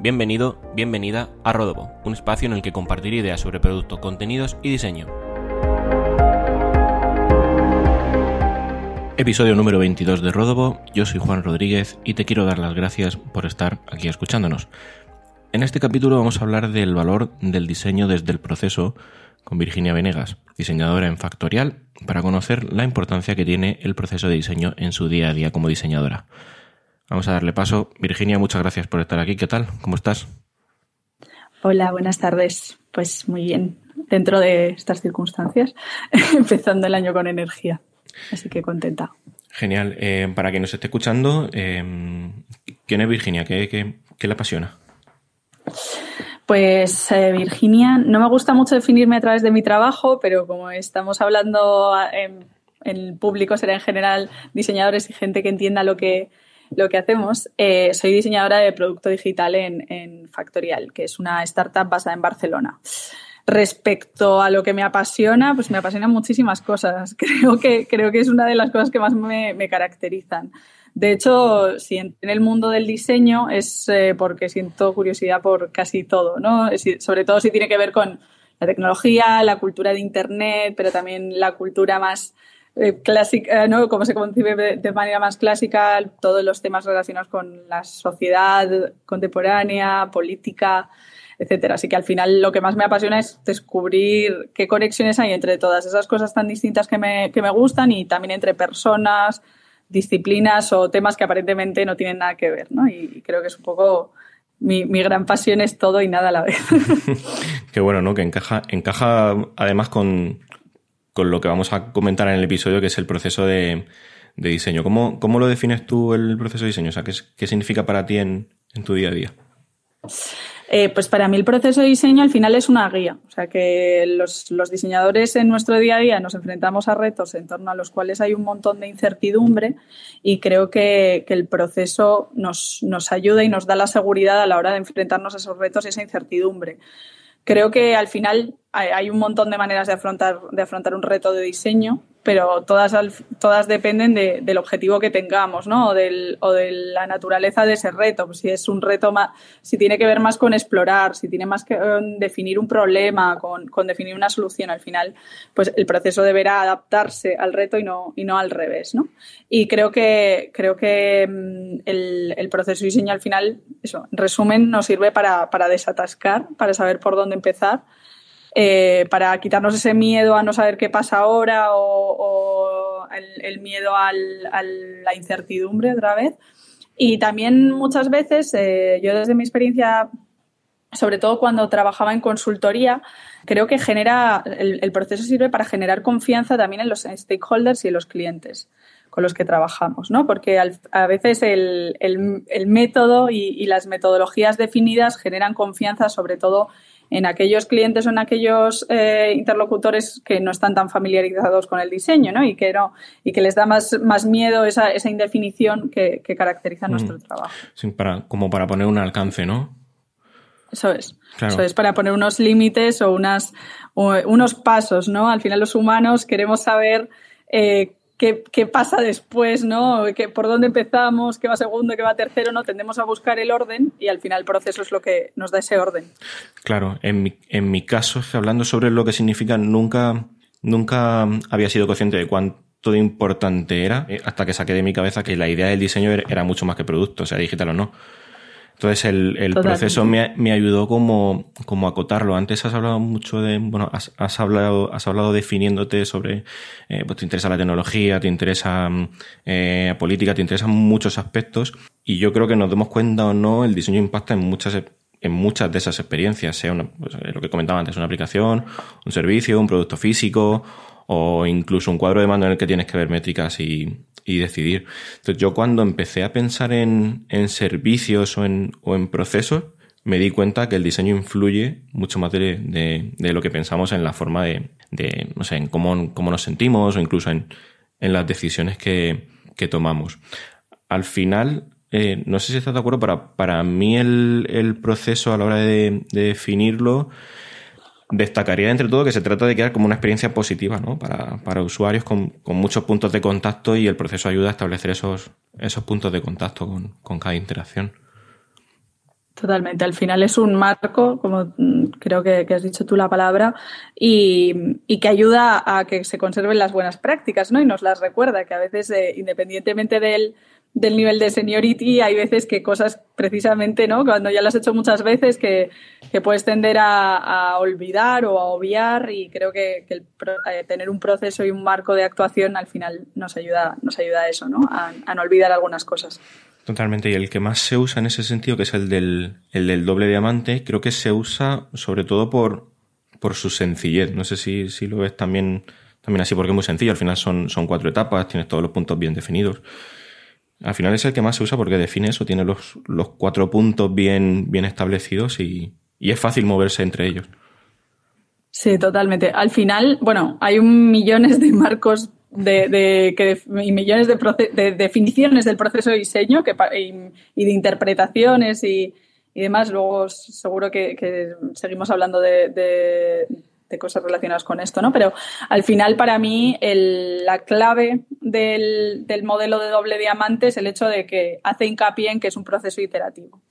Bienvenido, bienvenida a Rodobo, un espacio en el que compartir ideas sobre productos, contenidos y diseño. Episodio número 22 de Rodobo, yo soy Juan Rodríguez y te quiero dar las gracias por estar aquí escuchándonos. En este capítulo vamos a hablar del valor del diseño desde el proceso con Virginia Venegas, diseñadora en Factorial, para conocer la importancia que tiene el proceso de diseño en su día a día como diseñadora. Vamos a darle paso. Virginia, muchas gracias por estar aquí. ¿Qué tal? ¿Cómo estás? Hola, buenas tardes. Pues muy bien, dentro de estas circunstancias, empezando el año con energía. Así que contenta. Genial. Eh, para quien nos esté escuchando, eh, ¿quién es Virginia? ¿Qué, qué, le apasiona? Pues eh, Virginia, no me gusta mucho definirme a través de mi trabajo, pero como estamos hablando en el público, será en general diseñadores y gente que entienda lo que, lo que hacemos, eh, soy diseñadora de producto digital en, Factorial, que es una startup basada en Barcelona. Respecto a lo que me apasiona, pues me apasionan muchísimas cosas. Creo que, creo que es una de las cosas que más me, caracterizan. De hecho, si en el mundo del diseño es eh, porque siento curiosidad por casi todo, ¿no? sobre todo si tiene que ver con la tecnología, la cultura de Internet, pero también la cultura más eh, clásica, eh, ¿no? Como se concibe de manera más clásica, todos los temas relacionados con la sociedad contemporánea, política, etcétera. Así que al final lo que más me apasiona es descubrir qué conexiones hay entre todas esas cosas tan distintas que me, que me gustan y también entre personas, disciplinas o temas que aparentemente no tienen nada que ver, ¿no? Y creo que es un poco mi, mi, gran pasión es todo y nada a la vez. Qué bueno, ¿no? Que encaja, encaja además con, con lo que vamos a comentar en el episodio, que es el proceso de, diseño. ¿Cómo, ¿Cómo, lo defines tú el proceso de diseño? O sea, ¿qué, qué significa para ti en, tu día a día? Eh, pues para mí el proceso de diseño al final es una guía. O sea que los, diseñadores en nuestro día a día nos enfrentamos a retos en torno a los cuales hay un montón de incertidumbre y creo que, que el proceso nos, nos, ayuda y nos da la seguridad a la hora de enfrentarnos a esos retos y esa incertidumbre. Creo que al final hay un montón de maneras de afrontar, de afrontar un reto de diseño, pero todas, todas dependen del objetivo que tengamos, ¿no? O, del, o, de la naturaleza de ese reto. Pues si es un reto más, si tiene que ver más con explorar, si tiene más que um, definir un problema, con, con, definir una solución, al final, pues el proceso deberá adaptarse al reto y no, y no al revés, ¿no? Y creo que, creo que mm, el, el proceso de diseño al final, eso, en resumen, nos sirve para, para desatascar, para saber por dónde empezar eh, para quitarnos ese miedo a no saber qué pasa ahora o, el, miedo a la incertidumbre otra vez. Y también muchas veces, eh, yo desde mi experiencia, sobre todo cuando trabajaba en consultoría, creo que genera, el, proceso sirve para generar confianza también en los stakeholders y en los clientes con los que trabajamos, ¿no? Porque a veces el, método y, y, las metodologías definidas generan confianza, sobre todo en aquellos clientes o en aquellos eh, interlocutores que no están tan familiarizados con el diseño ¿no? y, que no, y que les da más, más miedo esa, esa indefinición que, caracteriza mm. nuestro trabajo. Sí, para, como para poner un alcance, ¿no? Eso es. Eso es para poner unos límites o, unas, unos pasos, ¿no? Al final los humanos queremos saber eh, qué, pasa después, ¿no? ¿Qué, ¿Por dónde empezamos? ¿Qué va segundo? ¿Qué va tercero? ¿no? Tendemos a buscar el orden y al final el proceso es lo que nos da ese orden. Claro, en mi, en mi caso, hablando sobre lo que significa, nunca, nunca había sido consciente de cuánto de importante era eh, hasta que saqué de mi cabeza que la idea del diseño era mucho más que producto, sea digital o no. Entonces el, el proceso me, me, ayudó como, como acotarlo. Antes has hablado mucho de, bueno, has, has hablado, has hablado definiéndote sobre, eh, pues te interesa la tecnología, te interesa eh, política, te interesan muchos aspectos. Y yo creo que nos demos cuenta o no, el diseño impacta en muchas en muchas de esas experiencias, sea una, pues, lo que comentaba antes, una aplicación, un servicio, un producto físico o incluso un cuadro de mando en el que tienes que ver métricas y, y decidir. Entonces yo cuando empecé a pensar en, en servicios o en, o en, procesos, me di cuenta que el diseño influye mucho más de, de, lo que pensamos en la forma de, de no sé, en cómo, cómo, nos sentimos o incluso en, en las decisiones que, que, tomamos. Al final, eh, no sé si estás de acuerdo, para, para mí el, el proceso a la hora de, de definirlo destacaría entre todo que se trata de crear como una experiencia positiva ¿no? para, para usuarios con, con, muchos puntos de contacto y el proceso ayuda a establecer esos, esos puntos de contacto con, con cada interacción. Totalmente. Al final es un marco, como mm, creo que, has dicho tú la palabra, y, que ayuda a que se conserven las buenas prácticas, ¿no? Y nos las recuerda, que a veces, eh, independientemente del, del, nivel de seniority, hay veces que cosas precisamente, ¿no? Cuando ya las has hecho muchas veces, que, puedes tender a, olvidar o a obviar, y creo que, eh, tener un proceso y un marco de actuación al final nos ayuda, nos ayuda a eso, ¿no? a no olvidar algunas cosas. Totalmente. Y el que más se usa en ese sentido, que es el del, el del doble diamante, creo que se usa sobre todo por, por su sencillez. No sé si, si lo ves también, también así, porque es muy sencillo. Al final son, son cuatro etapas, tienes todos los puntos bien definidos. Al final es el que más se usa porque define eso, tiene los, los cuatro puntos bien, bien establecidos y, y es fácil moverse entre ellos. Sí, totalmente. Al final, bueno, hay un millones de marcos de, que, y millones de, definiciones del proceso de diseño que, y, de interpretaciones y, demás. Luego seguro que, seguimos hablando de, cosas relacionadas con esto, ¿no? Pero al final, para mí, la clave del, modelo de doble diamante es el hecho de que hace hincapié en que es un proceso iterativo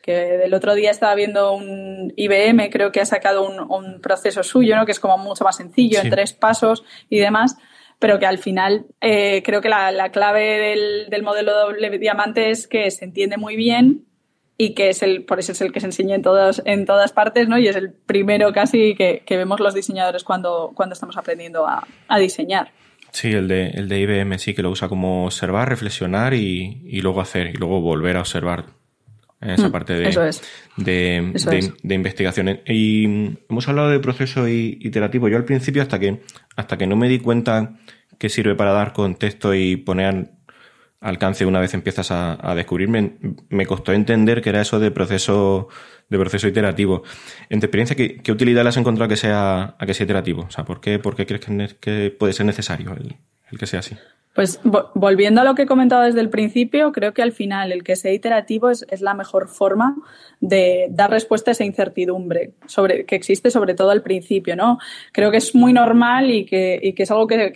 que del otro día estaba viendo un IBM, creo que ha sacado un, proceso suyo, ¿no? que es como mucho más sencillo, en tres pasos y demás, pero que al final eh, creo que la, clave del, modelo doble diamante es que se entiende muy bien y que es el, por eso es el que se enseña en todas, en todas partes, ¿no? Y es el primero casi que, vemos los diseñadores cuando, cuando estamos aprendiendo a, diseñar. Sí, el de, el de IBM sí que lo usa como observar, reflexionar y, y luego hacer, y luego volver a observar esa mm, parte de, de, de, investigación. Y hemos hablado de proceso iterativo. Yo al principio, hasta que, hasta que no me di cuenta que sirve para dar contexto y poner alcance una vez empiezas a, descubrirme, me costó entender que era eso de proceso, de proceso iterativo. En tu experiencia, ¿qué, utilidad le has encontrado a que sea, a que sea iterativo? O sea, ¿por qué, por qué crees que, que puede ser necesario el que sea así? Pues volviendo a lo que he comentado desde el principio, creo que al final el que sea iterativo es, la mejor forma de dar respuesta a esa incertidumbre sobre, que existe sobre todo al principio, ¿no? Creo que es muy normal y que, es algo que,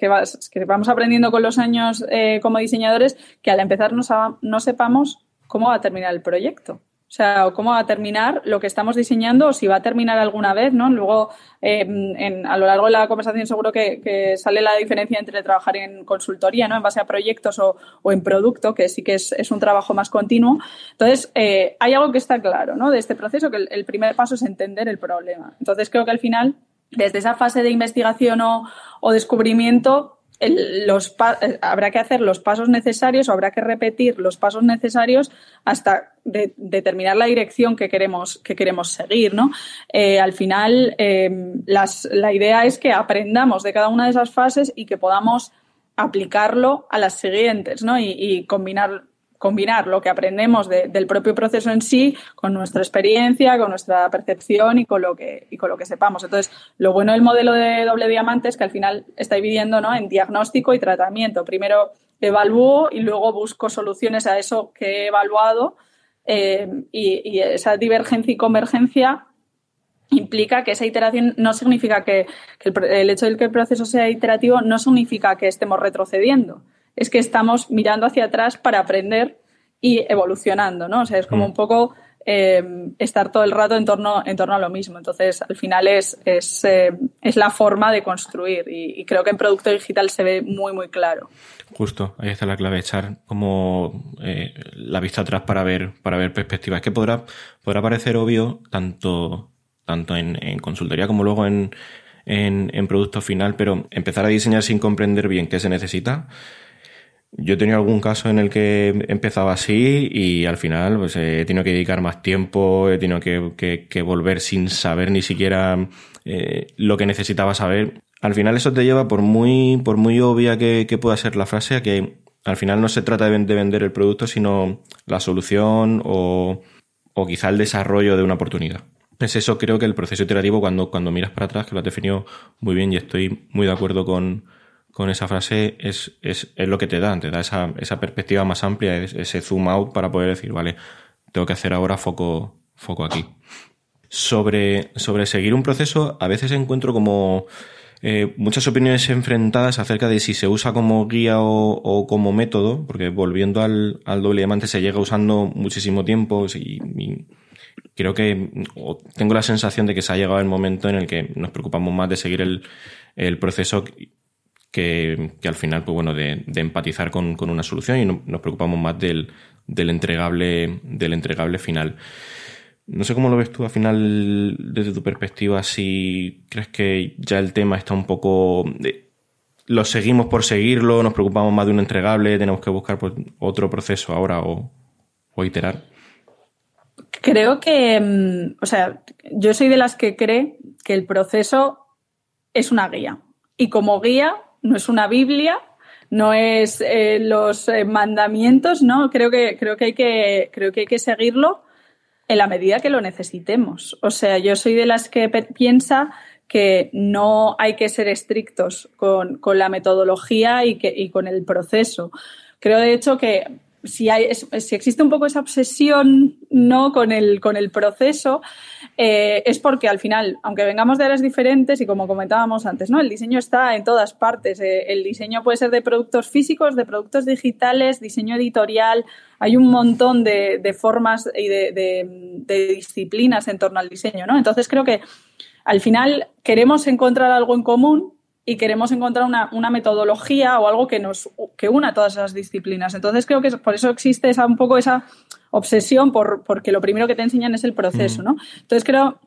vamos aprendiendo con los años eh, como diseñadores, que al empezar no sepamos cómo va a terminar el proyecto. O sea, cómo va a terminar lo que estamos diseñando o si va a terminar alguna vez, ¿no? Luego, eh, a lo largo de la conversación seguro que, sale la diferencia entre trabajar en consultoría, ¿no? En base a proyectos o, en producto, que sí que es, un trabajo más continuo. Entonces, eh, hay algo que está claro, ¿no? De este proceso, que el, primer paso es entender el problema. Entonces, creo que al final, desde esa fase de investigación o, o descubrimiento, eh, habrá que hacer los pasos necesarios o habrá que repetir los pasos necesarios hasta determinar la dirección que queremos, que queremos seguir. ¿no? Eh, al final, eh, la idea es que aprendamos de cada una de esas fases y que podamos aplicarlo a las siguientes ¿no? y combinar combinar lo que aprendemos del propio proceso en sí con nuestra experiencia, con nuestra percepción y con lo que, con lo que sepamos. Entonces, lo bueno del modelo de doble diamante es que al final está dividiendo ¿no? en diagnóstico y tratamiento. Primero evalúo y luego busco soluciones a eso que he evaluado eh, y, esa divergencia y convergencia implica que esa iteración no significa que, el hecho de que el proceso sea iterativo no significa que estemos retrocediendo es que estamos mirando hacia atrás para aprender y evolucionando, ¿no? O sea, es como mm. un poco eh, estar todo el rato en torno, en torno a lo mismo. Entonces, al final es, es, eh, la forma de construir y, creo que en producto digital se ve muy, muy claro. Justo, ahí está la clave, echar como eh, la vista atrás para ver, para ver perspectivas. Es que podrá, podrá parecer obvio tanto, tanto en, en consultoría como luego en, en, en producto final, pero empezar a diseñar sin comprender bien qué se necesita, yo he tenido algún caso en el que empezaba así y al final pues, he tenido que dedicar más tiempo, he tenido que, volver sin saber ni siquiera eh, lo que necesitaba saber. Al final eso te lleva, por muy, por muy obvia que, pueda ser la frase, a que al final no se trata de, vender el producto, sino la solución o, o quizá el desarrollo de una oportunidad. Es eso creo que el proceso iterativo cuando, cuando miras para atrás, que lo has definido muy bien y estoy muy de acuerdo con, con esa frase es, es, es lo que te da, te da esa, esa perspectiva más amplia, ese zoom out para poder decir, vale, tengo que hacer ahora foco, foco aquí. Sobre, sobre seguir un proceso, a veces encuentro como eh, muchas opiniones enfrentadas acerca de si se usa como guía o, como método, porque volviendo al, al, doble diamante se llega usando muchísimo tiempo y, creo que tengo la sensación de que se ha llegado el momento en el que nos preocupamos más de seguir el, proceso que, al final, pues bueno, de, empatizar con, una solución y nos preocupamos más del, entregable, del entregable final. No sé cómo lo ves tú al final desde tu perspectiva, si crees que ya el tema está un poco... lo seguimos por seguirlo, nos preocupamos más de un entregable, tenemos que buscar pues, otro proceso ahora o, o iterar. Creo que, mm, o sea, yo soy de las que cree que el proceso es una guía. Y como guía, no es una Biblia, no es eh, los eh, mandamientos, ¿no? Creo que, creo, que hay que, creo que hay que seguirlo en la medida que lo necesitemos. O sea, yo soy de las que piensa que no hay que ser estrictos con, la metodología y, que, y con el proceso. Creo, de hecho, que si, hay, si existe un poco esa obsesión ¿no? con, el, con el proceso, eh, es porque al final, aunque vengamos de áreas diferentes y como comentábamos antes, ¿no? el diseño está en todas partes. Eh, el diseño puede ser de productos físicos, de productos digitales, diseño editorial. Hay un montón de, formas y de, de, disciplinas en torno al diseño. ¿no? Entonces creo que al final queremos encontrar algo en común y queremos encontrar una, metodología o algo que nos que una todas esas disciplinas. Entonces creo que por eso existe esa, un poco esa obsesión por porque lo primero que te enseñan es el proceso, ¿no? Entonces creo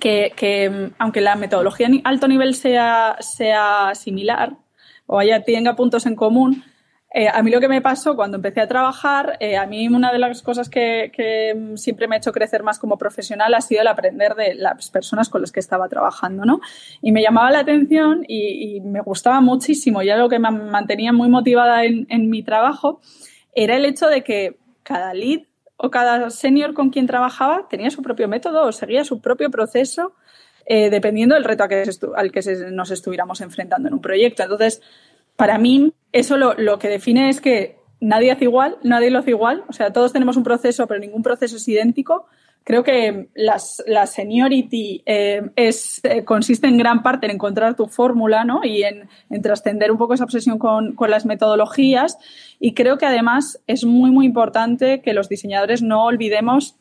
que, aunque la metodología en alto nivel sea, sea similar o haya, tenga puntos en común, eh, a mí lo que me pasó cuando empecé a trabajar, eh, a mí una de las cosas que, siempre me ha hecho crecer más como profesional ha sido el aprender de las personas con las que estaba trabajando, ¿no? Y me llamaba la atención y, me gustaba muchísimo, ya lo que me mantenía muy motivada en, mi trabajo era el hecho de que cada lead o cada senior con quien trabajaba tenía su propio método o seguía su propio proceso eh, dependiendo del reto al que nos estuviéramos enfrentando en un proyecto. Entonces, para mí, eso lo, que define es que nadie hace igual, nadie lo hace igual. O sea, todos tenemos un proceso, pero ningún proceso es idéntico. Creo que la seniority eh, es, eh, consiste en gran parte en encontrar tu fórmula ¿no? y en, trascender un poco esa obsesión con, las metodologías. Y creo que además es muy, muy importante que los diseñadores no olvidemos,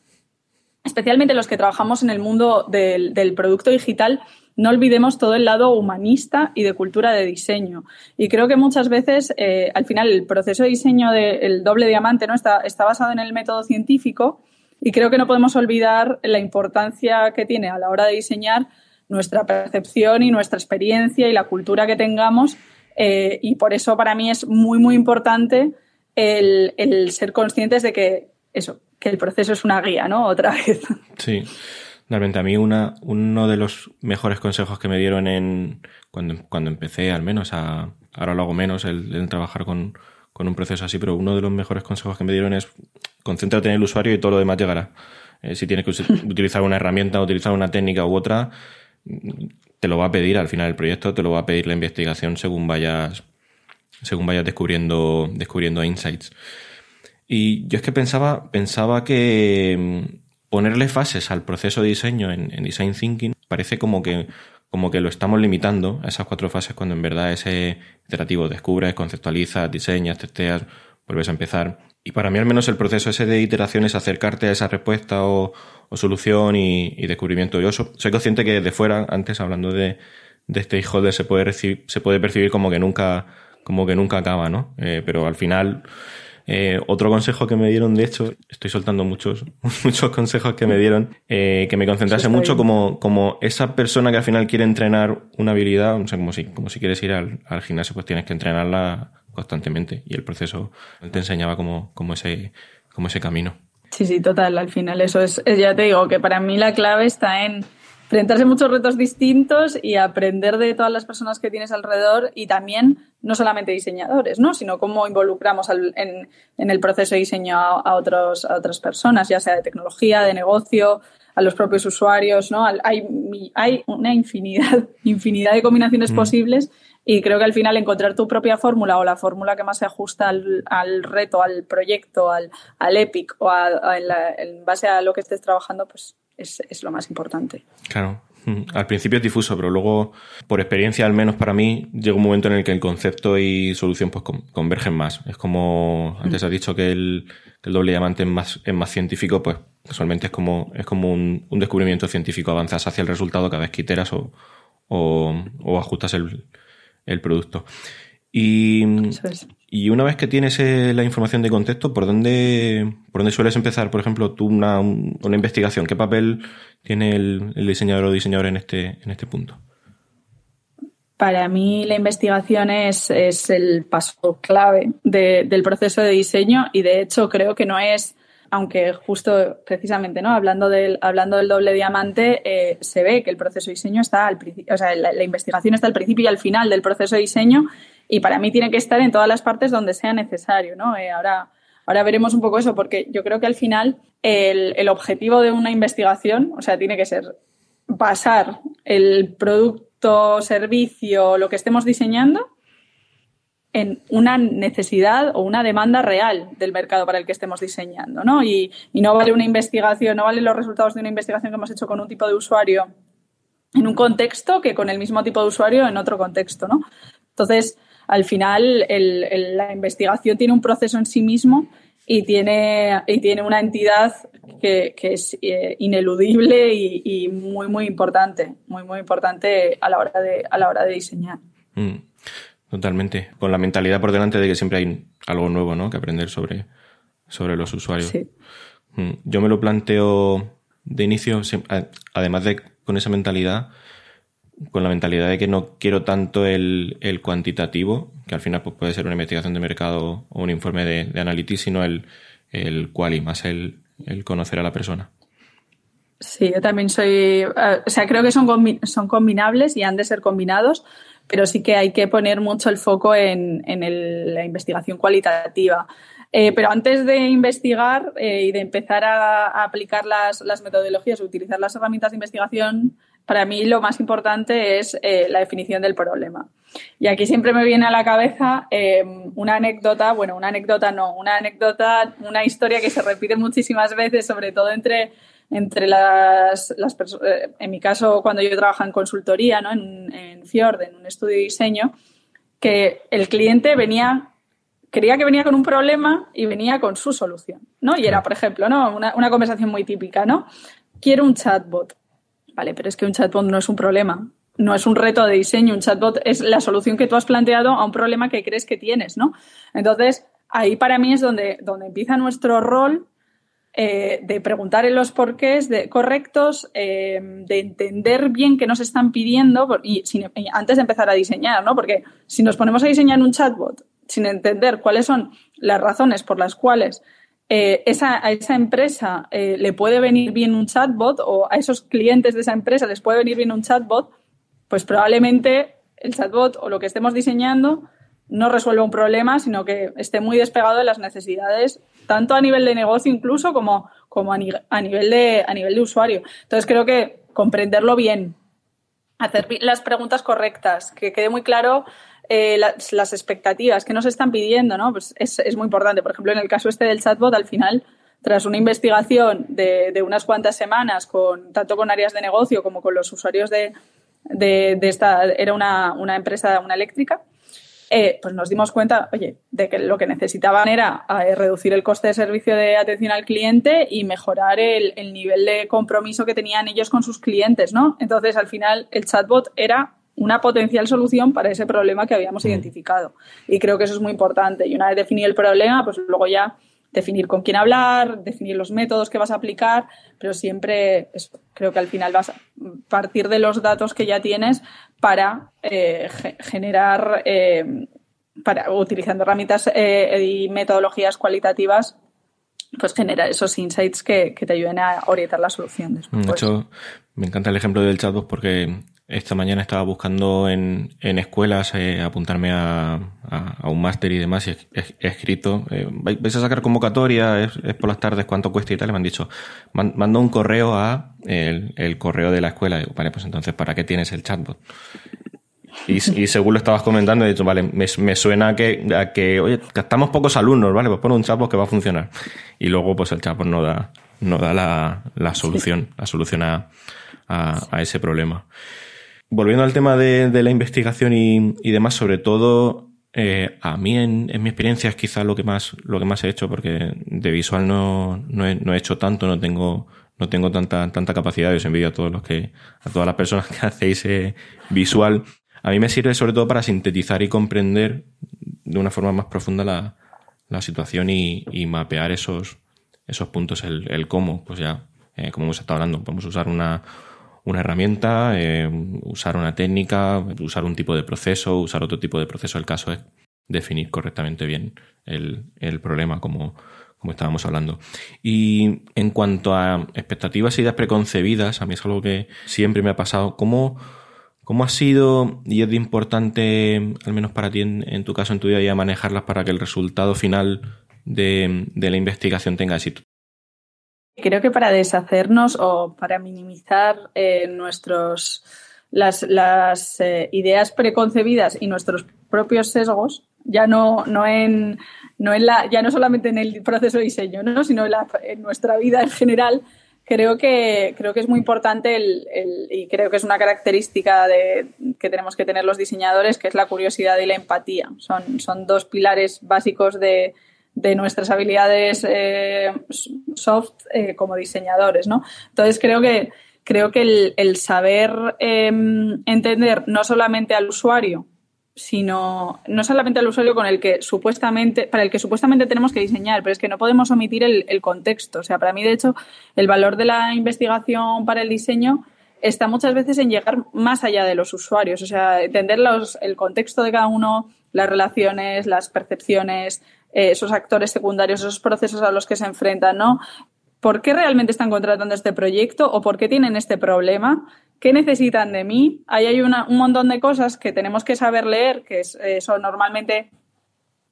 especialmente los que trabajamos en el mundo del producto digital, no olvidemos todo el lado humanista y de cultura de diseño. Y creo que muchas veces, eh, al final, el proceso de diseño del doble diamante ¿no? está, está basado en el método científico y creo que no podemos olvidar la importancia que tiene a la hora de diseñar nuestra percepción y nuestra experiencia y la cultura que tengamos. Eh, y por eso para mí es muy, muy importante el, el ser conscientes de que eso, que el proceso es una guía, ¿no? Otra vez. Sí. Realmente a mí uno de los mejores consejos que me dieron en cuando, cuando empecé, al menos, a, ahora lo hago menos, el, trabajar con, un proceso así, pero uno de los mejores consejos que me dieron es concéntrate en el usuario y todo lo demás llegará. Eh, si tienes que utilizar una herramienta, utilizar una técnica u otra, te lo va a pedir al final el proyecto, te lo va a pedir la investigación según vayas, según vayas descubriendo, descubriendo insights. Y yo es que pensaba, pensaba que, ponerle fases al proceso de diseño en, Design Thinking parece como que, como que lo estamos limitando a esas cuatro fases cuando en verdad ese iterativo descubres, conceptualizas, diseñas, testeas, vuelves a empezar. Y para mí al menos el proceso ese de iteración es acercarte a esa respuesta o, solución y, descubrimiento. Yo soy consciente que de fuera, antes hablando de, de stakeholder, se puede, se puede percibir como que nunca, como que nunca acaba, ¿no? Eh, pero al final eh, otro consejo que me dieron, de hecho, estoy soltando muchos, muchos consejos que me dieron, eh, que me concentrase mucho como, como esa persona que al final quiere entrenar una habilidad, o sea, como si, como si quieres ir al, gimnasio, pues tienes que entrenarla constantemente y el proceso te enseñaba como, como, ese, como ese camino. Sí, sí, total. Al final eso es, ya te digo, que para mí la clave está en enfrentarse a muchos retos distintos y aprender de todas las personas que tienes alrededor y también no solamente diseñadores, ¿no? sino cómo involucramos en, el proceso de diseño a, otros, a otras personas, ya sea de tecnología, de negocio, a los propios usuarios. ¿no? Hay, hay una infinidad, infinidad de combinaciones mm. posibles y creo que al final encontrar tu propia fórmula o la fórmula que más se ajusta al, reto, al proyecto, al, al EPIC o en base a lo que estés trabajando, pues es, lo más importante. Claro. Mm, al principio es difuso, pero luego, por experiencia al menos para mí, llega un momento en el que el concepto y solución pues convergen más. Es como, antes has dicho que el, doble diamante es más, es más científico, pues casualmente es como, es como un, descubrimiento científico, avanzas hacia el resultado cada vez que iteras o, o, ajustas el, el producto. Y, y, una vez que tienes eh, la información de contexto, ¿por dónde, ¿por dónde sueles empezar, por ejemplo, tú una, una investigación? ¿Qué papel tiene el, el, diseñador o diseñador en este, en este punto? Para mí la investigación es, es el paso clave de, del proceso de diseño y de hecho creo que no es aunque justo precisamente, ¿no? Hablando del, hablando del doble diamante, eh, se ve que el proceso de diseño está al principio, o sea, la, investigación está al principio y al final del proceso de diseño, y para mí tiene que estar en todas las partes donde sea necesario, ¿no? Eh, ahora, ahora veremos un poco eso, porque yo creo que al final el, el objetivo de una investigación, o sea, tiene que ser basar el producto, servicio, lo que estemos diseñando en una necesidad o una demanda real del mercado para el que estemos diseñando, ¿no? Y, no vale una investigación, no valen los resultados de una investigación que hemos hecho con un tipo de usuario en un contexto que con el mismo tipo de usuario en otro contexto, ¿no? Entonces, al final, la investigación tiene un proceso en sí mismo y tiene, y tiene una entidad que, es eh, ineludible y, muy, muy importante, muy, muy importante a la hora de, a la hora de diseñar. Mm. Totalmente. Con la mentalidad por delante de que siempre hay algo nuevo, ¿no? Que aprender sobre, sobre los usuarios. Sí. Mm. Yo me lo planteo de inicio, además de con esa mentalidad, con la mentalidad de que no quiero tanto el, cuantitativo, que al final pues, puede ser una investigación de mercado o un informe de, de sino el, el quali, más el, el conocer a la persona. Sí, yo también soy, eh, o sea, creo que son, son combinables y han de ser combinados, pero sí que hay que poner mucho el foco en, la investigación cualitativa. Eh, pero antes de investigar eh, y de empezar a, aplicar las, metodologías, utilizar las herramientas de investigación, para mí lo más importante es eh, la definición del problema. Y aquí siempre me viene a la cabeza una anécdota, bueno, una anécdota no, una anécdota, una historia que se repite muchísimas veces, sobre todo entre entre las, las personas, eh, en mi caso cuando yo trabajo en consultoría, ¿no? en, en Fjord, en un estudio de diseño, que el cliente venía, creía que venía con un problema y venía con su solución, ¿no? Y era, por ejemplo, ¿no? Una, una conversación muy típica, ¿no? Quiero un chatbot. Vale, pero es que un chatbot no es un problema, no es un reto de diseño, un chatbot es la solución que tú has planteado a un problema que crees que tienes, ¿no? Entonces, ahí para mí es donde, donde empieza nuestro rol eh, de preguntar en los porqués correctos, eh, de entender bien qué nos están pidiendo y, antes de empezar a diseñar, ¿no? Porque si nos ponemos a diseñar un chatbot sin entender cuáles son las razones por las cuales eh, esa, a esa empresa le puede venir bien un chatbot o a esos clientes de esa empresa les puede venir bien un chatbot, pues probablemente el chatbot o lo que estemos diseñando no resuelva un problema, sino que esté muy despegado de las necesidades, tanto a nivel de negocio incluso como, como a, nivel de, a nivel de usuario. Entonces creo que comprenderlo bien, hacer las preguntas correctas, que quede muy claro eh, las, expectativas que nos están pidiendo, ¿no? Pues es, muy importante. Por ejemplo, en el caso este del chatbot, al final, tras una investigación de, unas cuantas semanas, con, tanto con áreas de negocio como con los usuarios de, de, esta, era una, una empresa, una eléctrica, eh, pues nos dimos cuenta, oye, de que lo que necesitaban era eh, reducir el coste de servicio de atención al cliente y mejorar el, nivel de compromiso que tenían ellos con sus clientes, ¿no? Entonces, al final, el chatbot era una potencial solución para ese problema que habíamos mm. identificado. Y creo que eso es muy importante. Y una vez definido el problema, pues luego ya definir con quién hablar, definir los métodos que vas a aplicar, pero siempre creo que al final vas a partir de los datos que ya tienes para eh, generar, eh, para utilizando herramientas eh, y metodologías cualitativas, pues generar esos insights que, te ayuden a orientar la solución. De hecho, me encanta el ejemplo del chatbot porque esta mañana estaba buscando en, en escuelas eh, apuntarme a, a, un máster y demás y he, escrito, eh, a sacar convocatoria, es, por las tardes, cuánto cuesta y tal, me han dicho, mando un correo a el, correo de la escuela. Digo, vale, pues entonces, ¿para qué tienes el chatbot? Y, y, según lo estabas comentando, he dicho, vale, me, me suena a que, a que, oye, gastamos pocos alumnos, ¿vale? Pues pon un chatbot que va a funcionar. Y luego, pues el chatbot no da, no da la, la solución, la solución a ese problema volviendo al tema de, la investigación y, demás, sobre todo Eh, a mí, en, mi experiencia, es quizás lo que más, lo que más he hecho, porque de visual no, no, he, hecho tanto, no tengo, no tengo tanta, tanta capacidad. Os envidio a todos los que, a todas las personas que hacéis eh, visual. A mí me sirve sobre todo para sintetizar y comprender de una forma más profunda la, la situación y, y, mapear esos, esos puntos, el, el cómo. Pues ya, eh, como hemos estado hablando, podemos usar una, una herramienta, eh, usar una técnica, usar un tipo de proceso, usar otro tipo de proceso. El caso es definir correctamente bien el, el problema, como, como estábamos hablando. Y en cuanto a expectativas y ideas preconcebidas, a mí es algo que siempre me ha pasado. ¿Cómo, cómo ha sido, y es de importante, al menos para ti en, tu caso, en tu día a día, manejarlas para que el resultado final de, de la investigación tenga éxito? Creo que para deshacernos o para minimizar eh, nuestros las, eh, ideas preconcebidas y nuestros propios sesgos, ya no, no en, no en la, ya no solamente en el proceso de diseño, ¿no? sino en, nuestra vida en general, creo que, creo que es muy importante el, y creo que es una característica de, que tenemos que tener los diseñadores, que es la curiosidad y la empatía. Son, son dos pilares básicos de, de nuestras habilidades eh, soft eh, como diseñadores, ¿no? Entonces creo que creo que el, saber em, entender no solamente al usuario, sino no solamente al usuario con el que supuestamente, para el que supuestamente tenemos que diseñar, pero es que no podemos omitir el, el contexto. O sea, para mí, de hecho, el valor de la investigación para el diseño está muchas veces en llegar más allá de los usuarios, o sea, entender los, el contexto de cada uno, las relaciones, las percepciones, eh, esos actores secundarios, esos procesos a los que se enfrentan, ¿no? ¿Por qué realmente están contratando este proyecto o por qué tienen este problema? ¿Qué necesitan de mí? Ahí hay un montón de cosas que tenemos que saber leer, que eso normalmente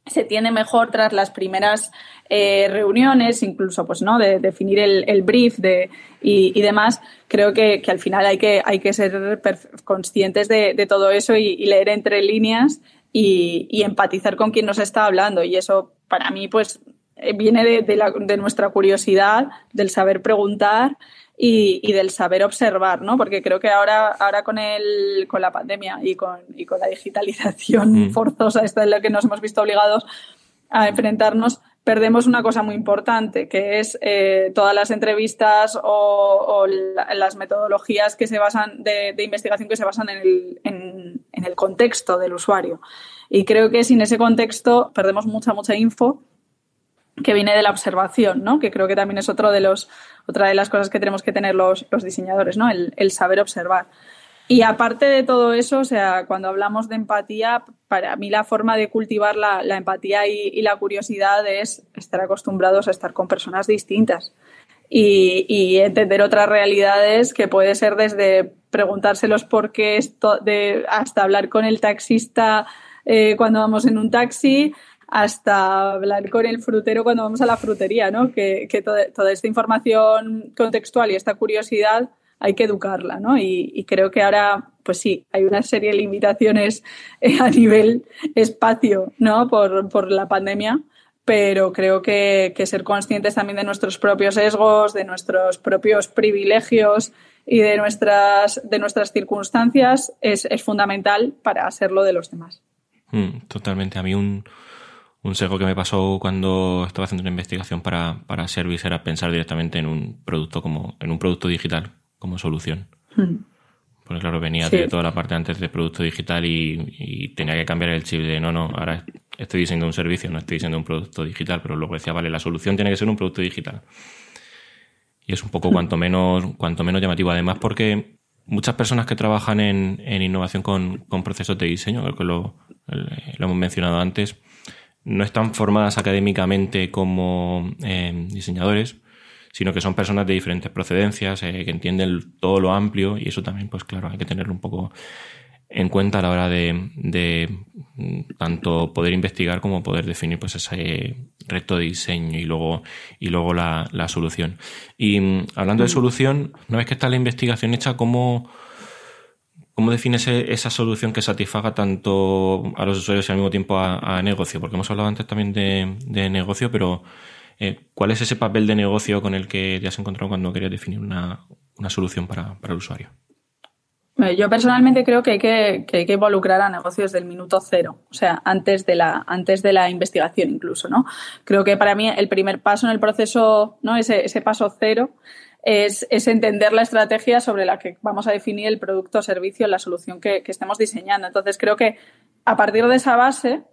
se tiene mejor tras las primeras eh, reuniones, incluso pues no, de, definir el, brief de, y, demás. Creo que, al final hay que, hay que ser conscientes de, todo eso y, leer entre líneas y, empatizar con quien nos está hablando. Y eso, para mí, pues eh, viene de, nuestra curiosidad, del saber preguntar y, del saber observar, ¿no? Porque creo que ahora, ahora con, el, con la pandemia y con, y con la digitalización mm. forzosa, esta es la que nos hemos visto obligados a enfrentarnos, perdemos una cosa muy importante, que es eh, todas las entrevistas o, las metodologías que se basan de, investigación que se basan en el, en, el, contexto del usuario. Y creo que sin ese contexto perdemos mucha, mucha info que viene de la observación, ¿no? Que creo que también es otro de los, otra de las cosas que tenemos que tener los, los diseñadores, ¿no? el saber observar. Y aparte de todo eso, o sea, cuando hablamos de empatía, para mí la forma de cultivar la, empatía y, la curiosidad es estar acostumbrados a estar con personas distintas y, entender otras realidades que puede ser desde preguntárselos por qué esto, de, hasta hablar con el taxista eh, cuando vamos en un taxi, hasta hablar con el frutero cuando vamos a la frutería, ¿no? Que, que toda esta información contextual y esta curiosidad hay que educarla, ¿no? Y, creo que ahora, pues sí, hay una serie de limitaciones eh, a nivel espacio, ¿no? Por, la pandemia, pero creo que, ser conscientes también de nuestros propios sesgos, de nuestros propios privilegios y de nuestras, de nuestras circunstancias es, fundamental para hacerlo de los demás. Mm, totalmente. A mí un, un sesgo que me pasó cuando estaba haciendo una investigación para, para Service era pensar directamente en un producto como en un producto digital como solución. Hmm. Porque claro, venía de toda la parte antes de producto digital y, tenía que cambiar el chip de no, no, ahora estoy diseñando un servicio, no estoy diseñando un producto digital, pero luego decía, vale, la solución tiene que ser un producto digital. Y es un poco hmm. cuanto menos, cuanto menos llamativo. Además, porque muchas personas que trabajan en, innovación con, procesos de diseño, que lo, lo, hemos mencionado antes, no están formadas académicamente como eh, diseñadores, sino que son personas de diferentes procedencias, eh, que entienden todo lo amplio y eso también, pues claro, hay que tenerlo un poco en cuenta a la hora de, mm, tanto poder investigar como poder definir pues ese reto de diseño y luego, y luego la, solución. Y mm, hablando de solución, una vez que está la investigación hecha, ¿cómo, cómo defines esa solución que satisfaga tanto a los usuarios y al mismo tiempo a, negocio? Porque hemos hablado antes también de, de negocio, pero eh, ¿Cuál es ese papel de negocio con el que te has encontrado cuando querías definir una, solución para, el usuario? Yo personalmente creo que hay que, que hay que, involucrar a negocios del minuto cero, o sea, antes de la, antes de la investigación incluso, ¿no? Creo que para mí el primer paso en el proceso, ¿no? Ese, ese paso cero es, es, entender la estrategia sobre la que vamos a definir el producto servicio, la solución que, que estemos diseñando. Entonces, creo que a partir de esa base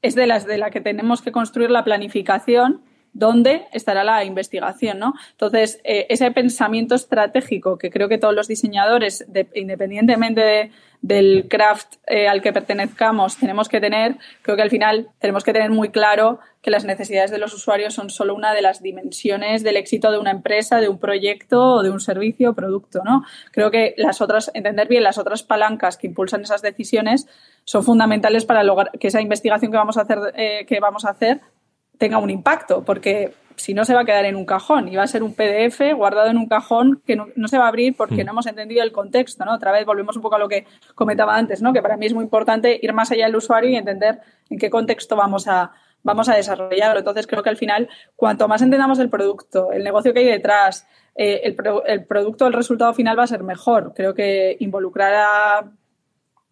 es de las de la que tenemos que construir la planificación dónde estará la investigación, ¿no? Entonces, eh, ese pensamiento estratégico que creo que todos los diseñadores, independientemente del craft eh, al que pertenezcamos, tenemos que tener, creo que al final tenemos que tener muy claro que las necesidades de los usuarios son solo una de las dimensiones del éxito de una empresa, de un proyecto o de un servicio o producto, ¿no? Creo que las otras, entender bien las otras palancas que impulsan esas decisiones son fundamentales para lograr que esa investigación que vamos a hacer, eh, que vamos a hacer tenga un impacto, porque si no se va a quedar en un cajón y va a ser un PDF guardado en un cajón que no, se va a abrir porque mm. no hemos entendido el contexto, ¿no? Otra vez volvemos un poco a lo que comentaba antes, ¿no? Que para mí es muy importante ir más allá del usuario y entender en qué contexto vamos a, vamos a desarrollarlo. Entonces creo que al final, cuanto más entendamos el producto, el negocio que hay detrás, eh, el, el producto, el resultado final va a ser mejor. Creo que involucrar a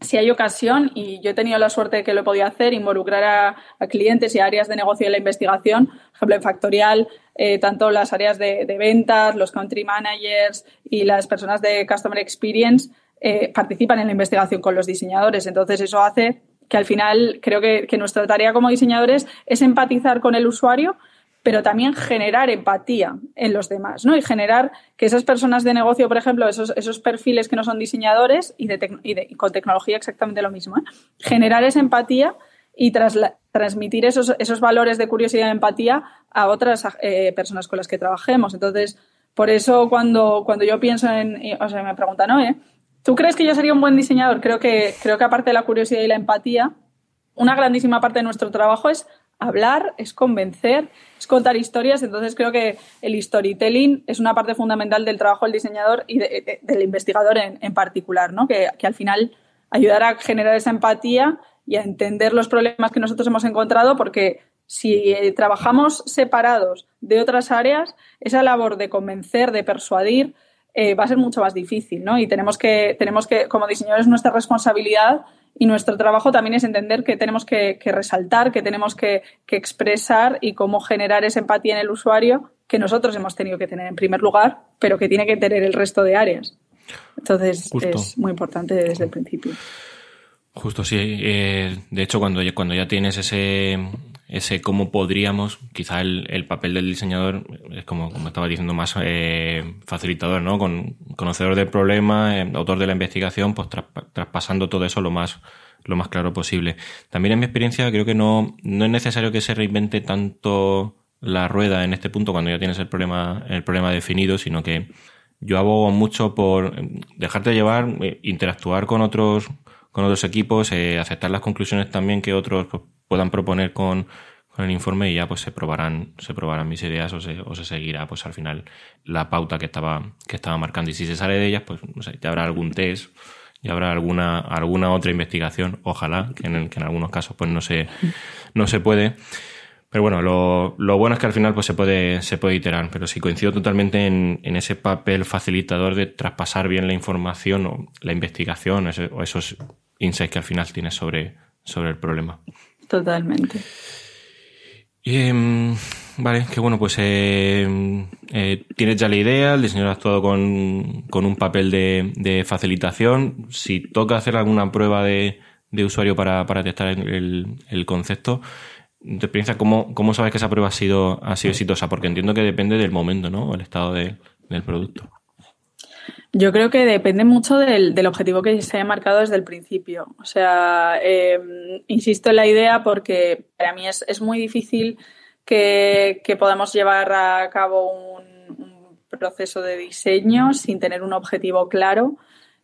si hay ocasión, y yo he tenido la suerte de que lo he podido hacer, involucrar a, clientes y áreas de negocio en la investigación, por ejemplo, en Factorial, eh, tanto las áreas de, ventas, los country managers y las personas de Customer Experience eh, participan en la investigación con los diseñadores. Entonces, eso hace que al final creo que nuestra tarea como diseñadores es empatizar con el usuario pero también generar empatía en los demás, ¿no? Y generar que esas personas de negocio, por ejemplo, esos, esos perfiles que no son diseñadores y, de con tecnología exactamente lo mismo, ¿eh? generar esa empatía y transmitir esos, esos valores de curiosidad y empatía a otras eh, personas con las que trabajemos. Entonces, por eso cuando, cuando yo pienso en, o sea, me preguntan, ¿no? ¿Tú crees que yo sería un buen diseñador? Creo que, creo que aparte de la curiosidad y la empatía, una grandísima parte de nuestro trabajo es hablar, es convencer, es contar historias. Entonces creo que el storytelling es una parte fundamental del trabajo del diseñador y del investigador en, particular, ¿no? Que, al final ayudará a generar esa empatía y a entender los problemas que nosotros hemos encontrado, porque si eh, trabajamos separados de otras áreas, esa labor de convencer, de persuadir, eh, va a ser mucho más difícil, ¿no? Y tenemos que, tenemos que, como diseñadores, nuestra responsabilidad y nuestro trabajo también es entender que tenemos que, resaltar, que tenemos que, expresar y cómo generar esa empatía en el usuario que nosotros hemos tenido que tener en primer lugar, pero que tiene que tener el resto de áreas. Entonces es muy importante desde el principio. Justo, sí. Eh, de hecho, cuando ya, cuando ya tienes ese, ese cómo podríamos, quizá el, papel del diseñador es como, como estaba diciendo, más eh, facilitador, ¿no? Con conocedor del problema, eh, autor de la investigación, pues traspasando todo eso lo más, lo más claro posible. También en mi experiencia creo que no, no es necesario que se reinvente tanto la rueda en este punto cuando ya tienes el problema, el problema definido, sino que yo abogo mucho por dejarte llevar, eh, interactuar con otros, con otros equipos, aceptar las conclusiones también que otros pues, puedan proponer con, el informe y ya pues se probarán, se probarán mis ideas o se, o se seguirá pues al final la pauta que estaba, que estaba marcando. Y si se sale de ellas, pues no sé, ya habrá algún test, ya habrá alguna, alguna otra investigación, ojalá, que en, que en algunos casos pues no se, no se puede. Pero bueno, lo, lo, bueno es que al final pues se puede, se puede iterar, pero sí coincido totalmente en, en ese papel facilitador de traspasar bien la información o la investigación o esos insights que al final tienes sobre, sobre el problema. Totalmente. Em, vale, que bueno, pues eh, eh, tienes ya la idea, el diseñador ha actuado con, un papel de, facilitación. Si toca hacer alguna prueba de, usuario para, para testar el, el, concepto, de experiencia, ¿cómo, ¿cómo, sabes que esa prueba ha sido, ha sido exitosa? Porque entiendo que depende del momento, ¿no? O el estado del producto. Yo creo que depende mucho del, del, objetivo que se haya marcado desde el principio. O sea, em, insisto en la idea porque para mí es, es muy difícil que, que, podamos llevar a cabo un, proceso de diseño sin tener un objetivo claro.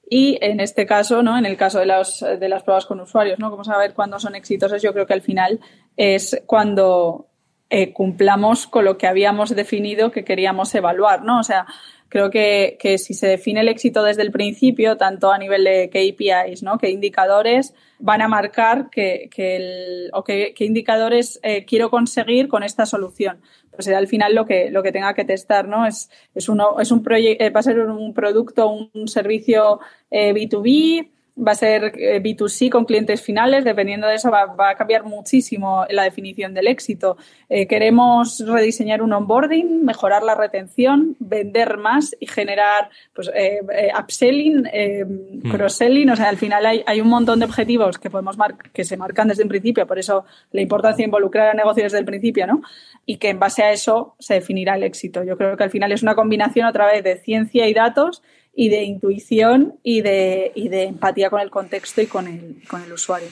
Y en este caso, ¿no? En el caso de, los, de las pruebas con usuarios, ¿no? Como saber cuándo son exitosas, yo creo que al final es cuando eh, cumplamos con lo que habíamos definido que queríamos evaluar, ¿no? O sea, creo que, si se define el éxito desde el principio, tanto a nivel de KPIs, ¿no? Que indicadores van a marcar que, el, o qué indicadores eh, quiero conseguir con esta solución. Pues será al final lo que, lo que tenga que testar, ¿no? Es, es, uno, es un proyecto, va a ser un producto, un servicio B2B, va a ser eh, B2C con clientes finales, dependiendo de eso va, a cambiar muchísimo la definición del éxito. Eh, queremos rediseñar un onboarding, mejorar la retención, vender más y generar pues, eh, upselling, mm. cross-selling. O sea, al final hay, hay, un montón de objetivos que, podemos que se marcan desde un principio, por eso la importancia de involucrar a negocios desde el principio, ¿no? Y que en base a eso se definirá el éxito. Yo creo que al final es una combinación otra vez de ciencia y datos y de intuición y de, y de empatía con el contexto y con el, con el usuario.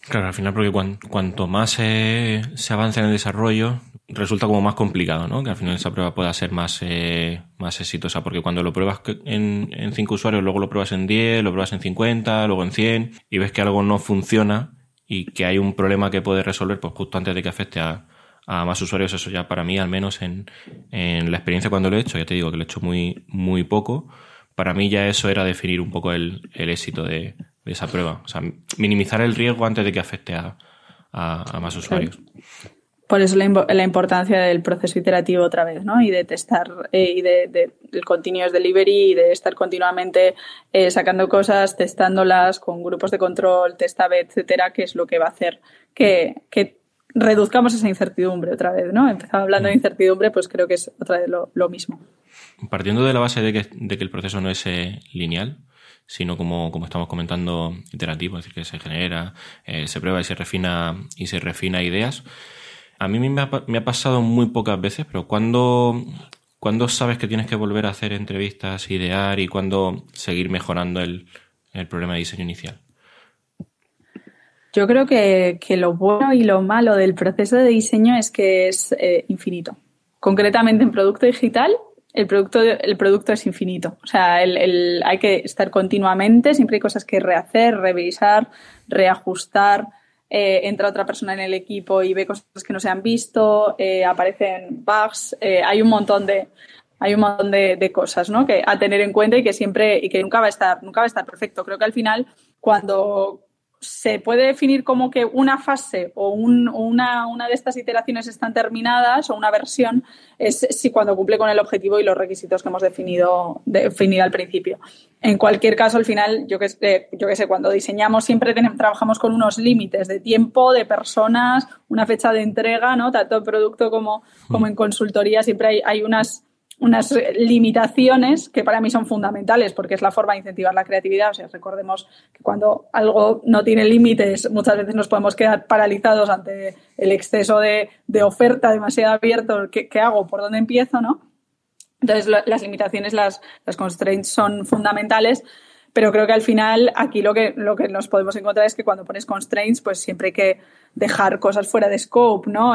Claro, al final porque cuanto, más se, se, avanza en el desarrollo, resulta como más complicado, ¿no? Que al final esa prueba pueda ser más, eh, más exitosa, porque cuando lo pruebas en, en 5 usuarios, luego lo pruebas en 10, lo pruebas en 50, luego en 100, y ves que algo no funciona y que hay un problema que puedes resolver pues justo antes de que afecte a, a más usuarios, eso ya para mí, al menos en, en la experiencia cuando lo he hecho, ya te digo que lo he hecho muy, muy poco, para mí ya eso era definir un poco el, éxito de, esa prueba. O sea, minimizar el riesgo antes de que afecte a, más usuarios. Por eso la, importancia del proceso iterativo otra vez, ¿no? Y de testar eh, y de, del continuous delivery y de estar continuamente eh, sacando cosas, testándolas con grupos de control, testab, etcétera, que es lo que va a hacer que, reduzcamos esa incertidumbre otra vez, ¿no? Empezaba hablando de incertidumbre, pues creo que es otra vez lo mismo. Partiendo de la base de que, el proceso no es eh, lineal, sino como, estamos comentando, iterativo, es decir, que se genera, eh, se prueba y se refina y se refina ideas. A mí me ha, pasado muy pocas veces, pero cuando, sabes que tienes que volver a hacer entrevistas, idear y cuando seguir mejorando el, problema de diseño inicial. Yo creo que, lo bueno y lo malo del proceso de diseño es que es eh, infinito. Concretamente en producto digital, el producto, el producto es infinito. O sea, el, hay que estar continuamente, siempre hay cosas que rehacer, revisar, reajustar. Eh, entra otra persona en el equipo y ve cosas que no se han visto, eh, aparecen bugs, eh, hay un montón de hay un montón de, de, cosas ¿no? que a tener en cuenta y que siempre y que nunca va a estar nunca va a estar perfecto. Creo que al final cuando se puede definir como que una fase o una, de estas iteraciones están terminadas o una versión es si cuando cumple con el objetivo y los requisitos que hemos definido, definido al principio. En cualquier caso, al final, yo que, sé, yo que sé, cuando diseñamos siempre trabajamos con unos límites de tiempo, de personas, una fecha de entrega, ¿no? Tanto en producto como, como en consultoría siempre hay, hay unas unas limitaciones que para mí son fundamentales porque es la forma de incentivar la creatividad. O sea, recordemos que cuando algo no tiene límites, muchas veces nos podemos quedar paralizados ante el exceso de, oferta demasiado abierto. ¿Qué, hago? ¿Por dónde empiezo? ¿no? Entonces, las limitaciones, las, las constraints son fundamentales pero creo que al final aquí lo que, lo que nos podemos encontrar es que cuando pones constraints, pues siempre que dejar cosas fuera de scope, ¿no?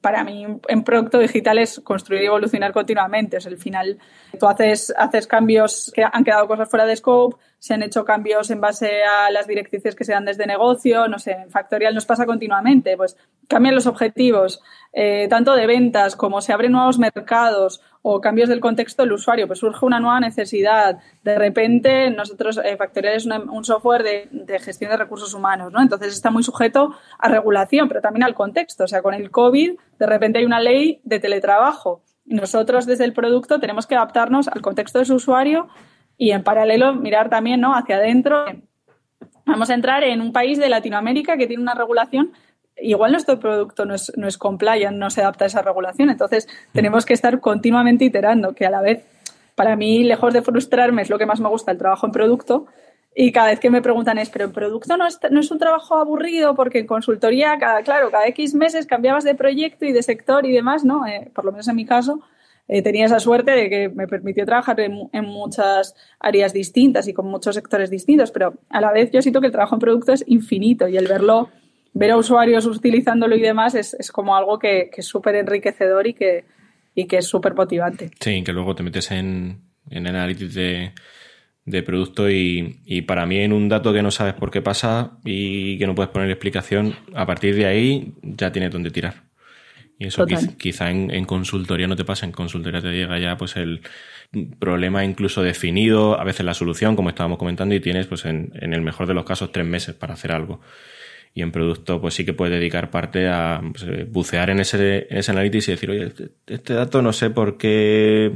para mí, en producto digital es construir y evolucionar continuamente. Es el final, tú haces, haces cambios que han quedado cosas fuera de scope, se han hecho cambios en base a las directrices que se dan desde negocio, no sé, en Factorial nos pasa continuamente, pues cambian los objetivos, eh, tanto de ventas como se abren nuevos mercados o cambios del contexto del usuario, pues surge una nueva necesidad. De repente, nosotros, eh, Factorial es un software de, gestión de recursos humanos, ¿no? Entonces está muy sujeto a regulación, pero también al contexto. O sea, con el COVID, de repente hay una ley de teletrabajo. Nosotros desde el producto tenemos que adaptarnos al contexto de su usuario y en paralelo mirar también ¿no? hacia adentro. Vamos a entrar en un país de Latinoamérica que tiene una regulación. Igual nuestro producto no es, no es compliant, no se adapta a esa regulación. Entonces, tenemos que estar continuamente iterando, que a la vez, para mí, lejos de frustrarme, es lo que más me gusta el trabajo en producto, y cada vez que me preguntan es, pero en producto no es, no es un trabajo aburrido porque en consultoría, cada, claro, cada X meses cambiabas de proyecto y de sector y demás, ¿no? Eh, por lo menos en mi caso, eh, tenía esa suerte de que me permitió trabajar en, en, muchas áreas distintas y con muchos sectores distintos, pero a la vez yo siento que el trabajo en producto es infinito y el verlo, ver a usuarios utilizándolo y demás es, es como algo que, que es súper enriquecedor y que, y que es súper motivante. Sí, que luego te metes en, en análisis de de producto y, y, para mí en un dato que no sabes por qué pasa y que no puedes poner explicación, a partir de ahí ya tienes donde tirar. Y eso quizá en, consultoría no te pasa, en consultoría te llega ya pues el problema incluso definido, a veces la solución, como estábamos comentando, y tienes pues en, en el mejor de los casos tres meses para hacer algo. Y en producto pues sí que puedes dedicar parte a pues, eh, bucear en ese, en ese análisis y decir, oye, este, este dato no sé por qué,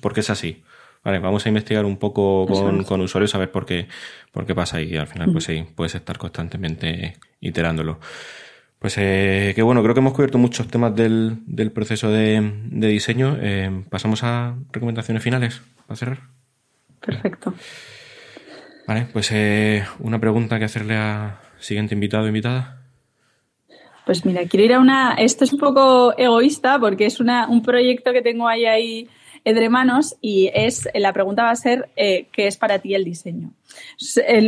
por qué es así. Vale, vamos a investigar un poco con, con usuarios a ver por qué, por qué pasa y al final pues sí, puedes estar constantemente iterándolo. Pues eh, que bueno, creo que hemos cubierto muchos temas del, del proceso de, de diseño. Eh, pasamos a recomendaciones finales para cerrar. Perfecto. Vale, pues eh, una pregunta que hacerle a siguiente invitado o invitada. Pues mira, quiero ir a una. Esto es un poco egoísta porque es una, un proyecto que tengo ahí ahí entre manos y es la pregunta va a ser eh, ¿qué es para ti el diseño?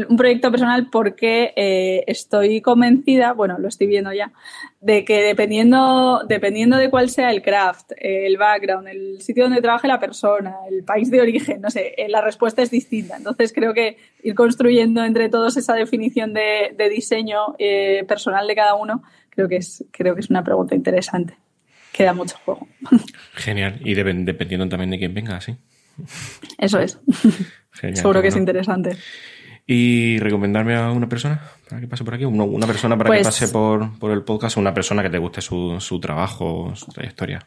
un proyecto personal porque eh, estoy convencida, bueno, lo estoy viendo ya, de que dependiendo, dependiendo de cuál sea el craft, el background, el sitio donde trabaje la persona, el país de origen, no sé, eh, la respuesta es distinta. Entonces creo que ir construyendo entre todos esa definición de, diseño personal de cada uno, creo que es, creo que es una pregunta interesante queda mucho juego. Genial. Y dependiendo también de quién venga, sí. Eso es. Seguro que es interesante. ¿Y recomendarme a una persona para que pase por aquí? ¿Una persona para que pues pase por, por, el podcast o una persona que te guste su, su trabajo, su trayectoria?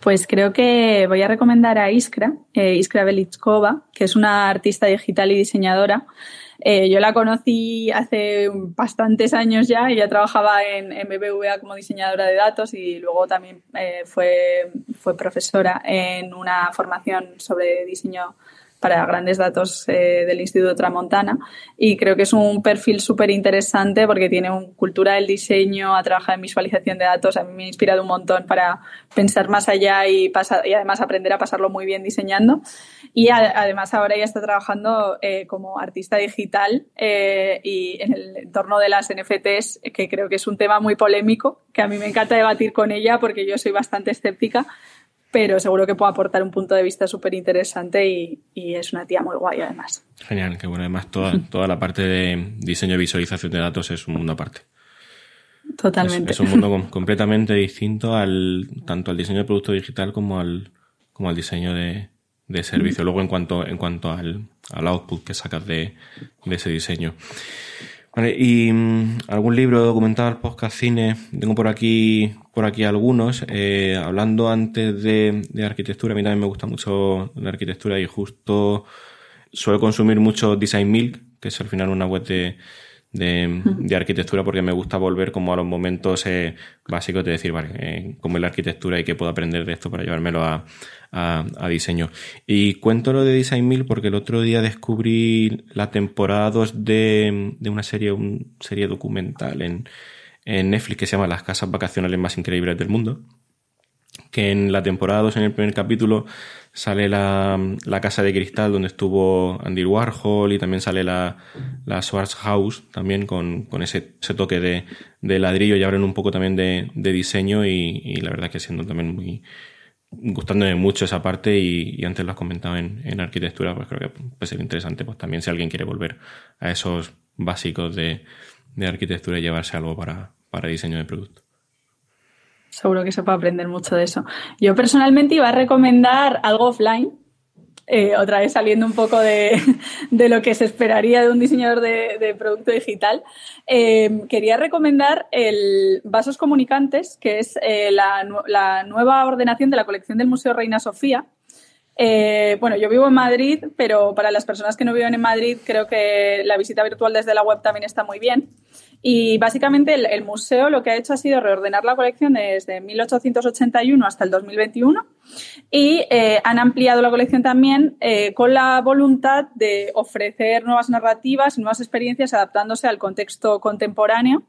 Pues creo que voy a recomendar a Iskra, eh, Iskra Belichkova, que es una artista digital y diseñadora eh, yo la conocí hace bastantes años ya, ella trabajaba en, en BBVA como diseñadora de datos y luego también eh, fue, fue profesora en una formación sobre diseño para grandes datos eh, del Instituto Tramontana y creo que es un perfil súper interesante porque tiene una cultura del diseño, ha trabajado en visualización de datos, a mí me ha inspirado un montón para pensar más allá y, pasar, y además aprender a pasarlo muy bien diseñando. Y además ahora ya está trabajando eh, como artista digital eh, y en el entorno de las NFTs, que creo que es un tema muy polémico, que a mí me encanta debatir con ella porque yo soy bastante escéptica pero seguro que puede aportar un punto de vista súper interesante y, es una tía muy guay además. Genial, que bueno, además toda, toda la parte de diseño y visualización de datos es un mundo aparte. Totalmente. Es, un mundo completamente distinto al tanto al diseño de producto digital como al, como al diseño de, de servicio. Luego en cuanto, en cuanto al, al output que sacas de, de ese diseño. Vale, y mm, algún libro, documental, podcast, cine. Tengo por aquí, por aquí algunos. Eh, hablando antes de, de, arquitectura, a mí también me gusta mucho la arquitectura y justo suelo consumir mucho Design Milk, que es al final una web de, de, arquitectura porque me gusta volver como a los momentos eh, básicos de decir, vale, eh, cómo es la arquitectura y qué puedo aprender de esto para llevármelo a, a, diseño. Y cuento lo de Design Mill porque el otro día descubrí la temporada 2 de, de una serie, una serie documental en, en Netflix que se llama Las casas vacacionales más increíbles del mundo que en la temporada 2, en el primer capítulo, sale la, la, casa de cristal donde estuvo Andy Warhol y también sale la, la Schwarz House también con, con ese, ese, toque de, de, ladrillo y abren un poco también de, de diseño y, y, la verdad que siendo también muy gustándome mucho esa parte y, y antes lo has comentado en, en, arquitectura pues creo que puede ser interesante pues también si alguien quiere volver a esos básicos de, de arquitectura y llevarse algo para, para diseño de producto. Seguro que se puede aprender mucho de eso. Yo personalmente iba a recomendar algo offline, eh, otra vez saliendo un poco de, de, lo que se esperaría de un diseñador de, producto digital. Eh, quería recomendar el Vasos Comunicantes, que es eh, la, la, nueva ordenación de la colección del Museo Reina Sofía. Bueno, yo vivo en Madrid, pero para las personas que no viven en Madrid, creo que la visita virtual desde la web también está muy bien. Y básicamente el, museo lo que ha hecho ha sido reordenar la colección desde 1881 hasta el 2021 y eh, han ampliado la colección también eh, con la voluntad de ofrecer nuevas narrativas y nuevas experiencias adaptándose al contexto contemporáneo.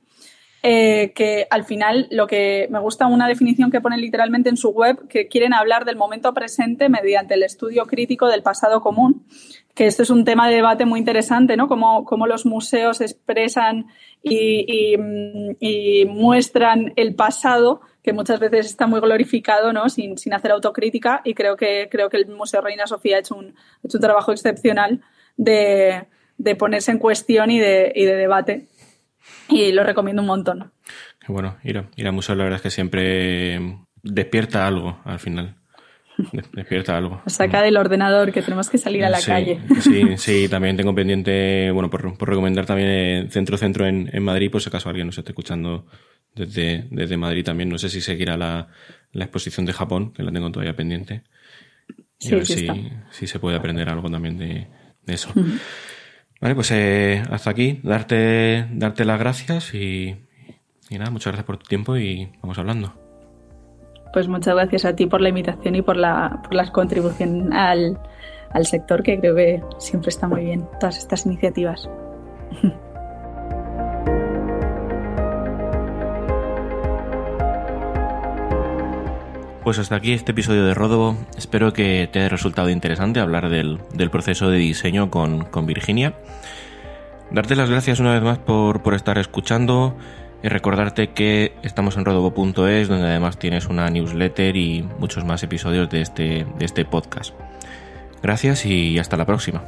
Eh, que al final lo que me gusta una definición que ponen literalmente en su web, que quieren hablar del momento presente mediante el estudio crítico del pasado común que esto es un tema de debate muy interesante, ¿no? Cómo, cómo los museos expresan y, y, y, muestran el pasado, que muchas veces está muy glorificado, ¿no? Sin, sin, hacer autocrítica. Y creo que, creo que el Museo Reina Sofía ha hecho un, ha hecho un trabajo excepcional de, de, ponerse en cuestión y de, y de debate. Y lo recomiendo un montón. bueno, ir a, ir a museos la verdad es que siempre despierta algo al final. Despierta algo. saca del ordenador que tenemos que salir a la calle. Sí, sí, también tengo pendiente, bueno, por, recomendar también Centro Centro en, Madrid, por si acaso alguien nos esté escuchando desde, desde Madrid también. No sé si seguirá la, la exposición de Japón, que la tengo todavía pendiente. Y a ver si, si, se puede aprender algo también de, eso. Vale, pues eh, hasta aquí. Darte, darte las gracias y, nada, muchas gracias por tu tiempo y vamos hablando pues muchas gracias a ti por la invitación y por la, por contribución al, al sector, que creo que siempre está muy bien, todas estas iniciativas. Pues hasta aquí este episodio de Ródobo. Espero que te haya resultado interesante hablar del, del proceso de diseño con, con, Virginia. Darte las gracias una vez más por, por estar escuchando y recordarte que estamos en rodobo.es, donde además tienes una newsletter y muchos más episodios de este, de este podcast. Gracias y hasta la próxima.